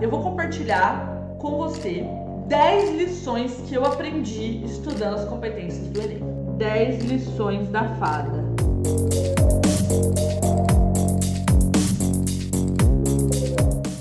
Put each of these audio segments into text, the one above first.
Eu vou compartilhar com você 10 lições que eu aprendi estudando as competências do Enem. 10 lições da fada.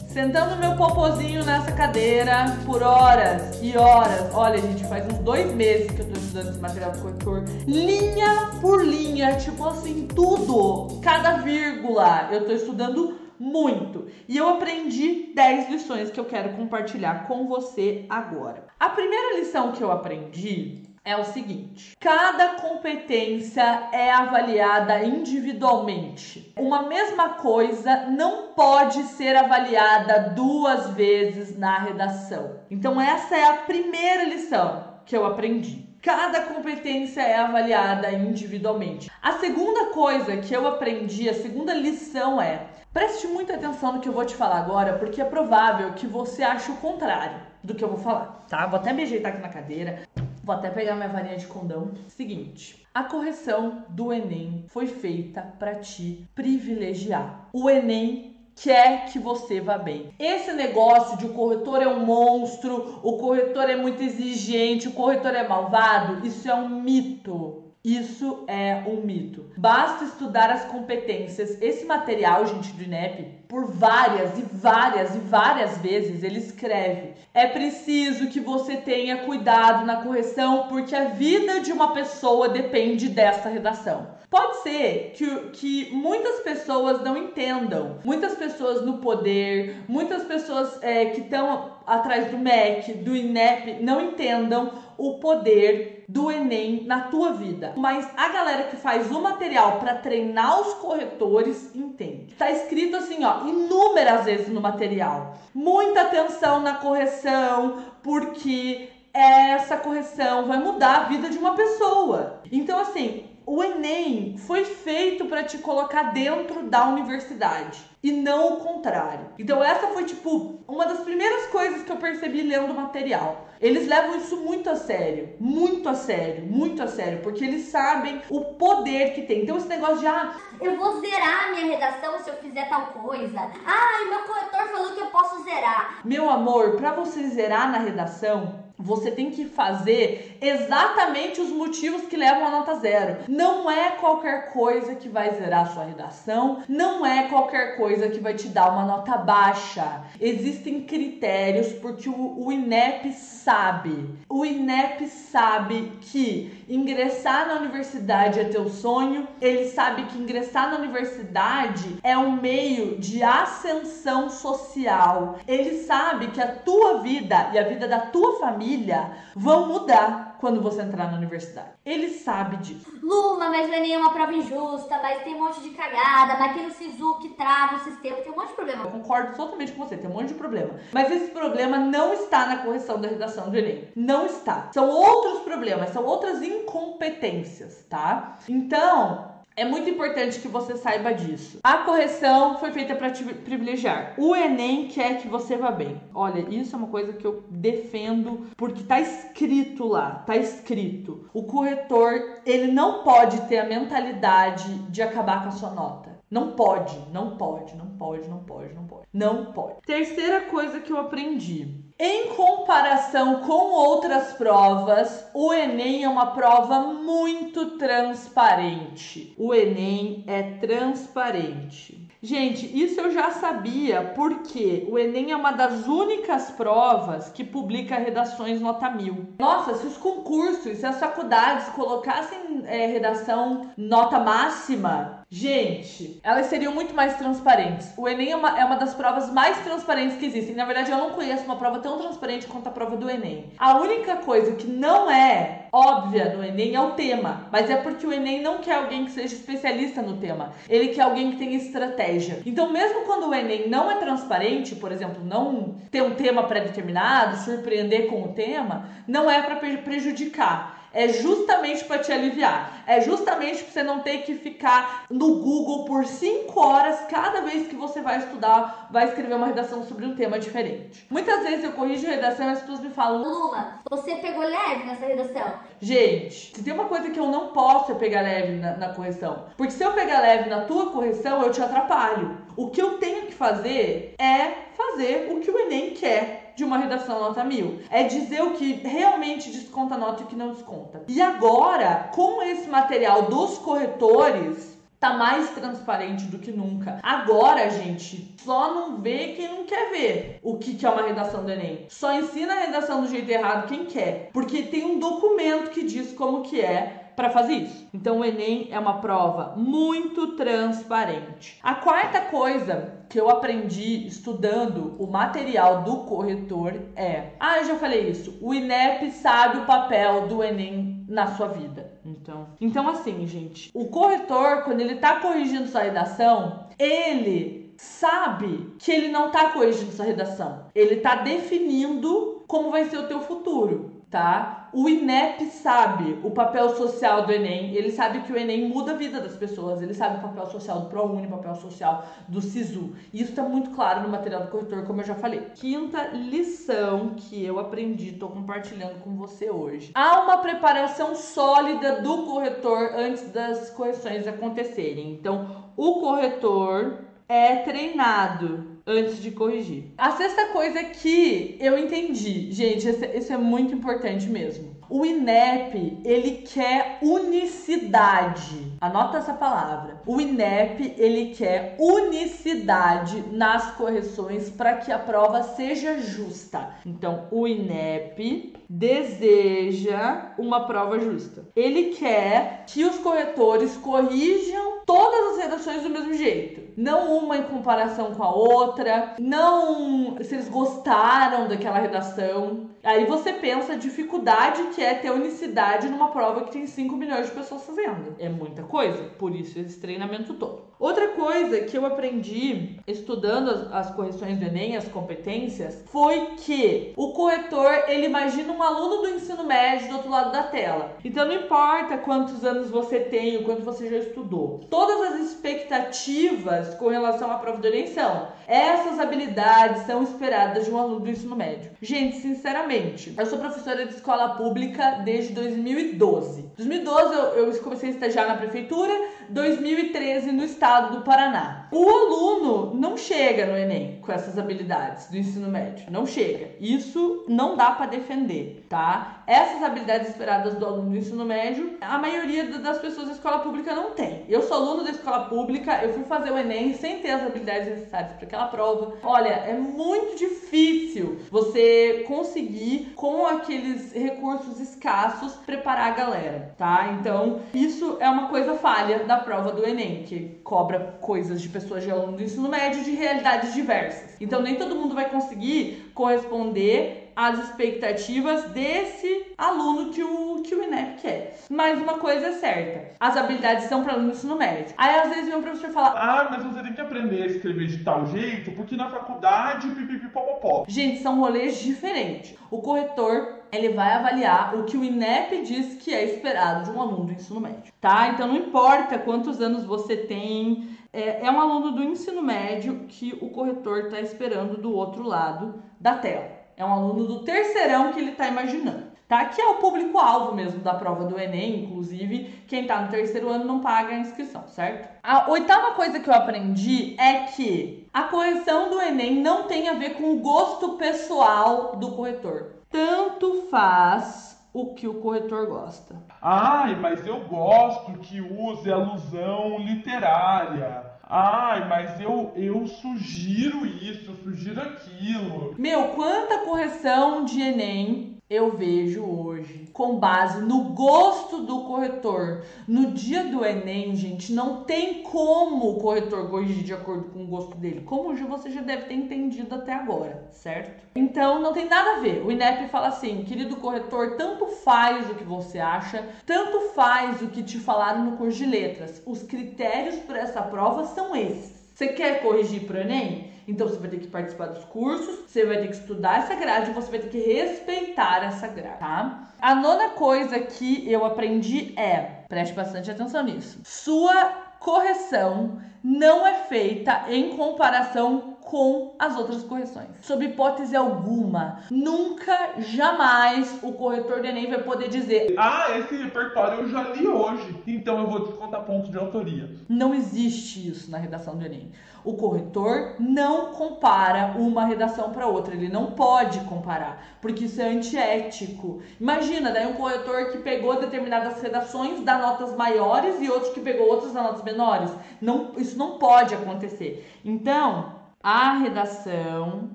Sentando meu popozinho nessa cadeira por horas e horas. Olha, gente, faz uns dois meses que eu tô estudando esse material do corretor. Linha por linha, tipo assim, tudo. Cada vírgula. Eu tô estudando muito. E eu aprendi 10 lições que eu quero compartilhar com você agora. A primeira lição que eu aprendi é o seguinte: cada competência é avaliada individualmente. Uma mesma coisa não pode ser avaliada duas vezes na redação. Então, essa é a primeira lição que eu aprendi. Cada competência é avaliada individualmente. A segunda coisa que eu aprendi, a segunda lição é: preste muita atenção no que eu vou te falar agora, porque é provável que você ache o contrário do que eu vou falar, tá? Vou até me ajeitar aqui na cadeira. Vou até pegar minha varinha de condão. Seguinte, a correção do Enem foi feita para te privilegiar. O Enem quer que você vá bem. Esse negócio de o corretor é um monstro, o corretor é muito exigente, o corretor é malvado, isso é um mito. Isso é um mito. Basta estudar as competências. Esse material, gente, do INEP, por várias e várias e várias vezes, ele escreve: é preciso que você tenha cuidado na correção, porque a vida de uma pessoa depende dessa redação. Pode ser que, que muitas pessoas não entendam, muitas pessoas no poder, muitas pessoas é, que estão atrás do MEC, do INEP, não entendam o poder do Enem na tua vida. Mas a galera que faz o material para treinar os corretores entende. Tá escrito assim, ó, inúmeras vezes no material. Muita atenção na correção, porque essa correção vai mudar a vida de uma pessoa. Então, assim, o Enem foi feito para te colocar dentro da universidade e não o contrário. Então essa foi tipo uma das primeiras coisas que eu percebi lendo o material. Eles levam isso muito a sério, muito a sério, muito a sério, porque eles sabem o poder que tem. Então esse negócio de ah, eu vou zerar a minha redação se eu fizer tal coisa. Ai, meu corretor falou que eu posso zerar. Meu amor, para você zerar na redação, você tem que fazer exatamente os motivos que levam a nota zero. Não é qualquer coisa que vai zerar a sua redação, não é qualquer coisa que vai te dar uma nota baixa. Existem critérios porque o, INEP sabe. O INEP sabe que ingressar na universidade é teu sonho, ele sabe que ingressar na universidade é um meio de ascensão social. Ele sabe que a tua vida e a vida da tua família vão mudar quando você entrar na universidade. Ele sabe disso. Luma, mas o Enem é uma prova injusta, mas tem um monte de cagada, mas tem o SISU que trava o sistema, tem um monte de problema. Eu concordo totalmente com você, tem um monte de problema. Mas esse problema não está na correção da redação do Enem. Não está. São outros problemas, são outras incompetências, tá? Então, é muito importante que você saiba disso. A correção foi feita para te privilegiar. O Enem quer que você vá bem. Olha, isso é uma coisa que eu defendo porque tá escrito lá, tá escrito. O corretor, ele não pode ter a mentalidade de acabar com a sua nota. Não pode, não pode, não pode, não pode, não pode. Não pode. Terceira coisa que eu aprendi. Em comparação com outras provas, o Enem é uma prova muito transparente. O Enem é transparente. Gente, isso eu já sabia porque o Enem é uma das únicas provas que publica redações nota mil. Nossa, se os concursos, se as faculdades colocassem é, redação nota máxima, gente, elas seriam muito mais transparentes. O Enem é uma, é uma das provas mais transparentes que existem. Na verdade, eu não conheço uma prova tão transparente quanto a prova do Enem. A única coisa que não é óbvia no Enem é o tema, mas é porque o Enem não quer alguém que seja especialista no tema. Ele quer alguém que tenha estratégia. Então, mesmo quando o Enem não é transparente, por exemplo, não ter um tema pré-determinado, surpreender com o tema, não é para prejudicar é justamente para te aliviar. É justamente para você não ter que ficar no Google por 5 horas cada vez que você vai estudar, vai escrever uma redação sobre um tema diferente. Muitas vezes eu corrijo redação e as pessoas me falam: Luma, você pegou leve nessa redação? Gente, se tem uma coisa que eu não posso é pegar leve na, na correção. Porque se eu pegar leve na tua correção, eu te atrapalho. O que eu tenho que fazer é fazer o que o Enem quer de uma redação nota mil. É dizer o que realmente desconta nota e o que não desconta. E agora, com esse material dos corretores, tá mais transparente do que nunca. Agora, gente, só não vê quem não quer ver o que, que é uma redação do Enem. Só ensina a redação do jeito errado quem quer. Porque tem um documento que diz como que é para fazer isso. Então o Enem é uma prova muito transparente. A quarta coisa que eu aprendi estudando o material do corretor é: ah, eu já falei isso. O INEP sabe o papel do Enem na sua vida. Então, então assim, gente, o corretor quando ele tá corrigindo sua redação, ele sabe que ele não tá corrigindo sua redação. Ele tá definindo como vai ser o teu futuro tá? O INEP sabe o papel social do Enem, ele sabe que o Enem muda a vida das pessoas, ele sabe o papel social do ProUni, o papel social do SISU. E isso está muito claro no material do corretor, como eu já falei. Quinta lição que eu aprendi, estou compartilhando com você hoje. Há uma preparação sólida do corretor antes das correções acontecerem. Então, o corretor é treinado antes de corrigir. A sexta coisa que eu entendi, gente, isso é muito importante mesmo. O INEP, ele quer unicidade. Anota essa palavra. O INEP, ele quer unicidade nas correções para que a prova seja justa. Então, o INEP deseja uma prova justa. Ele quer que os corretores corrijam todas as redações do mesmo jeito. Não uma em comparação com a outra, não se eles gostaram daquela redação. Aí você pensa a dificuldade que é ter unicidade numa prova que tem 5 milhões de pessoas fazendo. É muita coisa, por isso esse treinamento todo. Outra coisa que eu aprendi estudando as, as correções do Enem, as competências, foi que o corretor, ele imagina um aluno do ensino médio do outro lado da tela. Então não importa quantos anos você tem, o quanto você já estudou. Todas as expectativas com relação à prova do Enem são essas habilidades são esperadas de um aluno do ensino médio. Gente, sinceramente, eu sou professora de escola pública desde 2012. 2012 eu, eu comecei a estagiar na prefeitura, 2013 no estado do Paraná. O aluno não chega no Enem com essas habilidades do ensino médio, não chega. Isso não dá para defender, tá? Essas habilidades esperadas do aluno do ensino médio, a maioria das pessoas da escola pública não tem. Eu sou aluno da escola pública, eu fui fazer o Enem sem ter as habilidades necessárias para aquela prova. Olha, é muito difícil você conseguir, com aqueles recursos escassos, preparar a galera, tá? Então, isso é uma coisa falha da prova do Enem, que cobra coisas de pessoas de aluno do ensino médio de realidades diversas. Então, nem todo mundo vai conseguir corresponder às expectativas desse aluno que o, que o INEP quer. Mas uma coisa é certa: as habilidades são para aluno do ensino médio. Aí às vezes vem um professor falar: Ah, mas você tem que aprender a escrever de tal jeito, porque na faculdade pipipipopopó. Gente, são rolês diferentes. O corretor ele vai avaliar o que o INEP diz que é esperado de um aluno do ensino médio, tá? Então não importa quantos anos você tem, é, é um aluno do ensino médio que o corretor está esperando do outro lado da tela. É um aluno do terceirão que ele está imaginando. Tá? Que é o público-alvo mesmo da prova do Enem, inclusive, quem está no terceiro ano não paga a inscrição, certo? A oitava coisa que eu aprendi é que a correção do Enem não tem a ver com o gosto pessoal do corretor. Tanto faz o que o corretor gosta. Ai, mas eu gosto que use alusão literária. Ai, mas eu, eu sugiro isso, eu sugiro aquilo. Meu, quanta correção de Enem eu vejo hoje, com base no gosto do corretor. No dia do Enem, gente, não tem como o corretor corrigir de acordo com o gosto dele, como você já deve ter entendido até agora, certo? Então não tem nada a ver. O INEP fala assim, querido corretor, tanto faz o que você acha, tanto faz o que te falaram no curso de letras. Os critérios para essa prova são esses. Você quer corrigir para o Enem? Então você vai ter que participar dos cursos, você vai ter que estudar essa grade, você vai ter que respeitar essa grade, tá? A nona coisa que eu aprendi é, preste bastante atenção nisso. Sua correção não é feita em comparação com as outras correções. Sob hipótese alguma, nunca, jamais o corretor do Enem vai poder dizer: Ah, esse repertório eu já li hoje, então eu vou descontar pontos de autoria. Não existe isso na redação do Enem. O corretor não compara uma redação para outra, ele não pode comparar, porque isso é antiético. Imagina, daí um corretor que pegou determinadas redações dá notas maiores e outros que pegou outras dá notas menores. Não, isso não pode acontecer. Então, a redação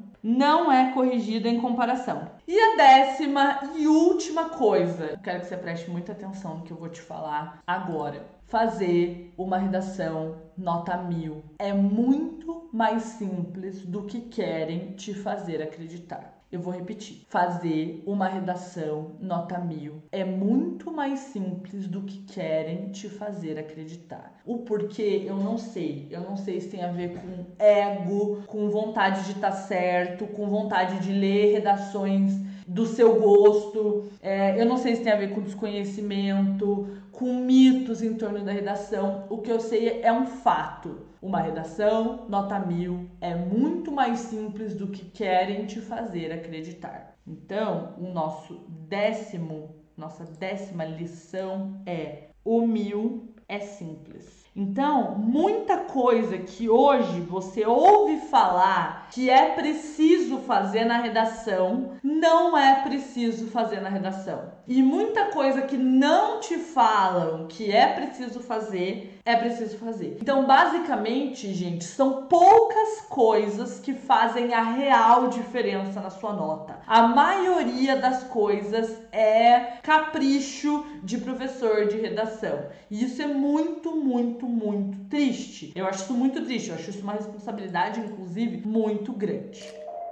não é corrigida em comparação. E a décima e última coisa, quero que você preste muita atenção no que eu vou te falar agora. Fazer uma redação nota mil é muito mais simples do que querem te fazer acreditar. Eu vou repetir. Fazer uma redação nota mil é muito mais simples do que querem te fazer acreditar. O porquê eu não sei. Eu não sei se tem a ver com ego, com vontade de estar tá certo, com vontade de ler redações do seu gosto. É, eu não sei se tem a ver com desconhecimento, com mitos em torno da redação. O que eu sei é um fato. Uma redação, nota mil, é muito mais simples do que querem te fazer acreditar. Então, o nosso décimo, nossa décima lição é: o mil é simples. Então, muita coisa que hoje você ouve falar que é preciso fazer na redação, não é preciso fazer na redação. E muita coisa que não te falam que é preciso fazer, é preciso fazer. Então, basicamente, gente, são poucas coisas que fazem a real diferença na sua nota. A maioria das coisas é capricho de professor de redação. E isso é muito, muito, muito triste. Eu acho isso muito triste. Eu acho isso uma responsabilidade, inclusive, muito grande.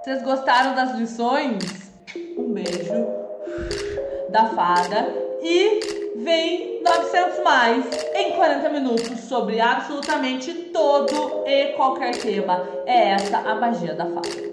Vocês gostaram das lições? Um beijo da fada e vem 900 mais em 40 minutos sobre absolutamente todo e qualquer tema. É essa a magia da fada.